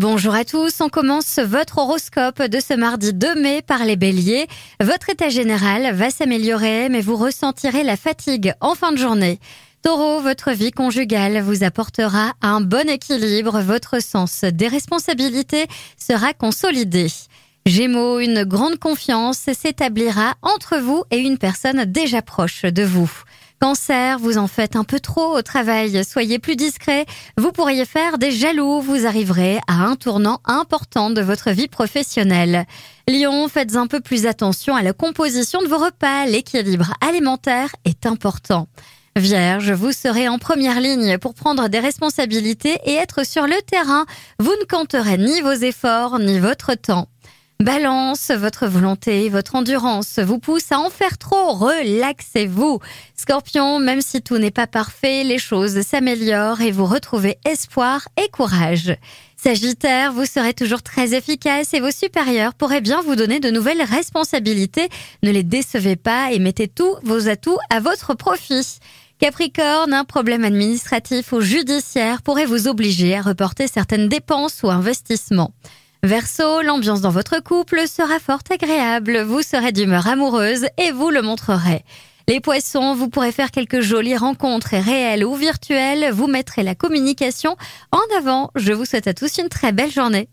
Bonjour à tous, on commence votre horoscope de ce mardi 2 mai par les béliers. Votre état général va s'améliorer mais vous ressentirez la fatigue en fin de journée. Taureau, votre vie conjugale vous apportera un bon équilibre, votre sens des responsabilités sera consolidé. Gémeaux, une grande confiance s'établira entre vous et une personne déjà proche de vous. Cancer, vous en faites un peu trop au travail, soyez plus discret. Vous pourriez faire des jaloux, vous arriverez à un tournant important de votre vie professionnelle. Lion, faites un peu plus attention à la composition de vos repas, l'équilibre alimentaire est important. Vierge, vous serez en première ligne pour prendre des responsabilités et être sur le terrain. Vous ne compterez ni vos efforts ni votre temps. Balance, votre volonté, votre endurance vous pousse à en faire trop. Relaxez-vous. Scorpion, même si tout n'est pas parfait, les choses s'améliorent et vous retrouvez espoir et courage. Sagittaire, vous serez toujours très efficace et vos supérieurs pourraient bien vous donner de nouvelles responsabilités. Ne les décevez pas et mettez tous vos atouts à votre profit. Capricorne, un problème administratif ou judiciaire pourrait vous obliger à reporter certaines dépenses ou investissements. Verseau, l'ambiance dans votre couple sera fort agréable, vous serez d'humeur amoureuse et vous le montrerez. Les poissons, vous pourrez faire quelques jolies rencontres réelles ou virtuelles, vous mettrez la communication en avant. Je vous souhaite à tous une très belle journée.